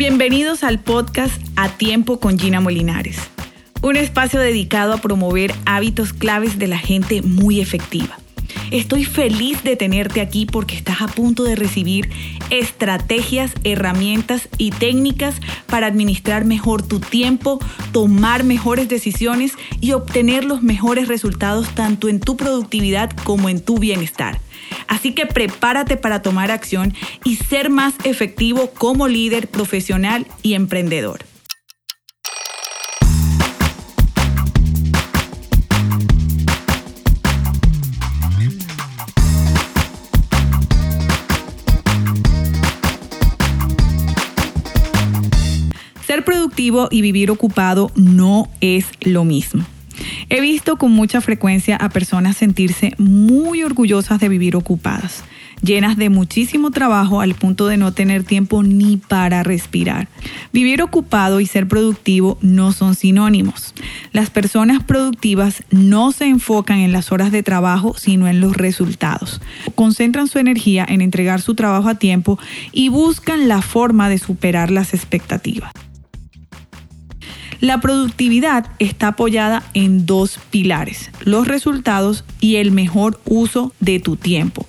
Bienvenidos al podcast A Tiempo con Gina Molinares, un espacio dedicado a promover hábitos claves de la gente muy efectiva. Estoy feliz de tenerte aquí porque estás a punto de recibir estrategias, herramientas y técnicas para administrar mejor tu tiempo, tomar mejores decisiones y obtener los mejores resultados tanto en tu productividad como en tu bienestar. Así que prepárate para tomar acción y ser más efectivo como líder profesional y emprendedor. Ser productivo y vivir ocupado no es lo mismo. He visto con mucha frecuencia a personas sentirse muy orgullosas de vivir ocupadas, llenas de muchísimo trabajo al punto de no tener tiempo ni para respirar. Vivir ocupado y ser productivo no son sinónimos. Las personas productivas no se enfocan en las horas de trabajo, sino en los resultados. Concentran su energía en entregar su trabajo a tiempo y buscan la forma de superar las expectativas. La productividad está apoyada en dos pilares, los resultados y el mejor uso de tu tiempo.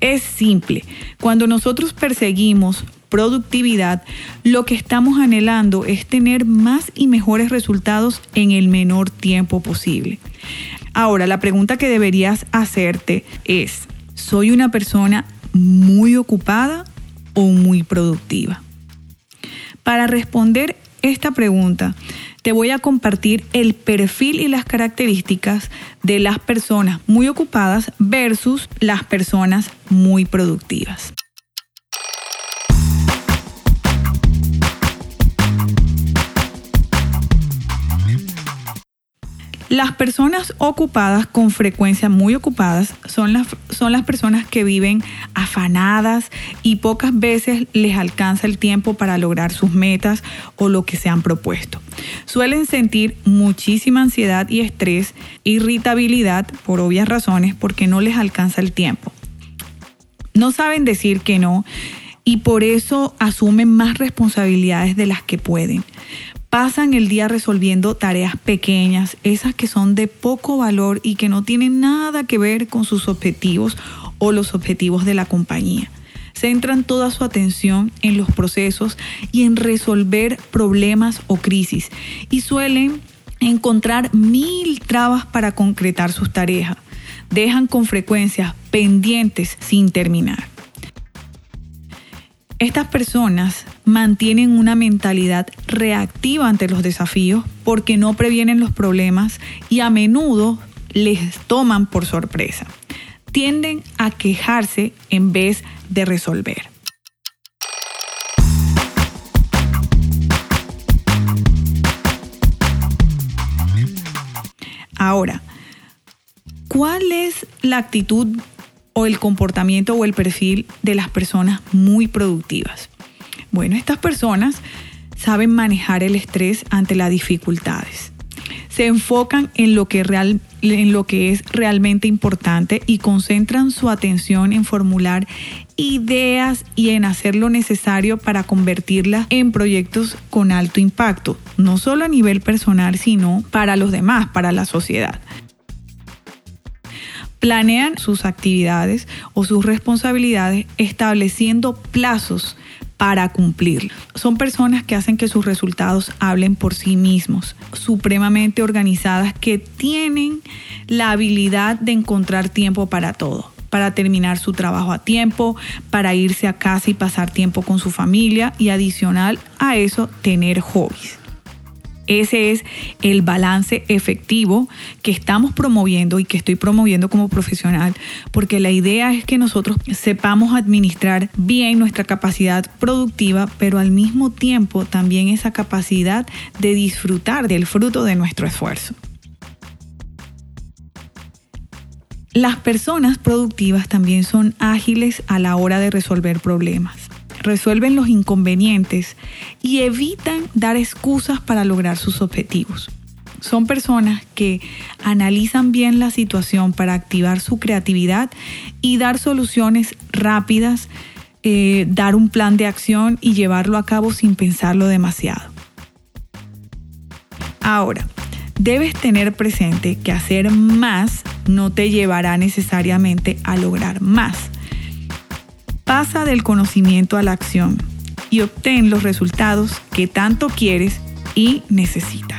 Es simple, cuando nosotros perseguimos productividad, lo que estamos anhelando es tener más y mejores resultados en el menor tiempo posible. Ahora, la pregunta que deberías hacerte es, ¿soy una persona muy ocupada o muy productiva? Para responder esta pregunta, te voy a compartir el perfil y las características de las personas muy ocupadas versus las personas muy productivas. Las personas ocupadas, con frecuencia muy ocupadas, son las, son las personas que viven afanadas y pocas veces les alcanza el tiempo para lograr sus metas o lo que se han propuesto. Suelen sentir muchísima ansiedad y estrés, irritabilidad por obvias razones porque no les alcanza el tiempo. No saben decir que no y por eso asumen más responsabilidades de las que pueden pasan el día resolviendo tareas pequeñas, esas que son de poco valor y que no tienen nada que ver con sus objetivos o los objetivos de la compañía. Centran toda su atención en los procesos y en resolver problemas o crisis y suelen encontrar mil trabas para concretar sus tareas. Dejan con frecuencia pendientes sin terminar. Estas personas mantienen una mentalidad reactiva ante los desafíos porque no previenen los problemas y a menudo les toman por sorpresa. Tienden a quejarse en vez de resolver. Ahora, ¿cuál es la actitud o el comportamiento o el perfil de las personas muy productivas. Bueno, estas personas saben manejar el estrés ante las dificultades. Se enfocan en lo que, real, en lo que es realmente importante y concentran su atención en formular ideas y en hacer lo necesario para convertirlas en proyectos con alto impacto, no solo a nivel personal, sino para los demás, para la sociedad planean sus actividades o sus responsabilidades estableciendo plazos para cumplir. Son personas que hacen que sus resultados hablen por sí mismos, supremamente organizadas, que tienen la habilidad de encontrar tiempo para todo para terminar su trabajo a tiempo, para irse a casa y pasar tiempo con su familia y adicional a eso tener hobbies. Ese es el balance efectivo que estamos promoviendo y que estoy promoviendo como profesional, porque la idea es que nosotros sepamos administrar bien nuestra capacidad productiva, pero al mismo tiempo también esa capacidad de disfrutar del fruto de nuestro esfuerzo. Las personas productivas también son ágiles a la hora de resolver problemas resuelven los inconvenientes y evitan dar excusas para lograr sus objetivos. Son personas que analizan bien la situación para activar su creatividad y dar soluciones rápidas eh, dar un plan de acción y llevarlo a cabo sin pensarlo demasiado. Ahora, debes tener presente que hacer más no te llevará necesariamente a lograr más. Pasa del conocimiento a la acción y obtén los resultados que tanto quieres y necesitas.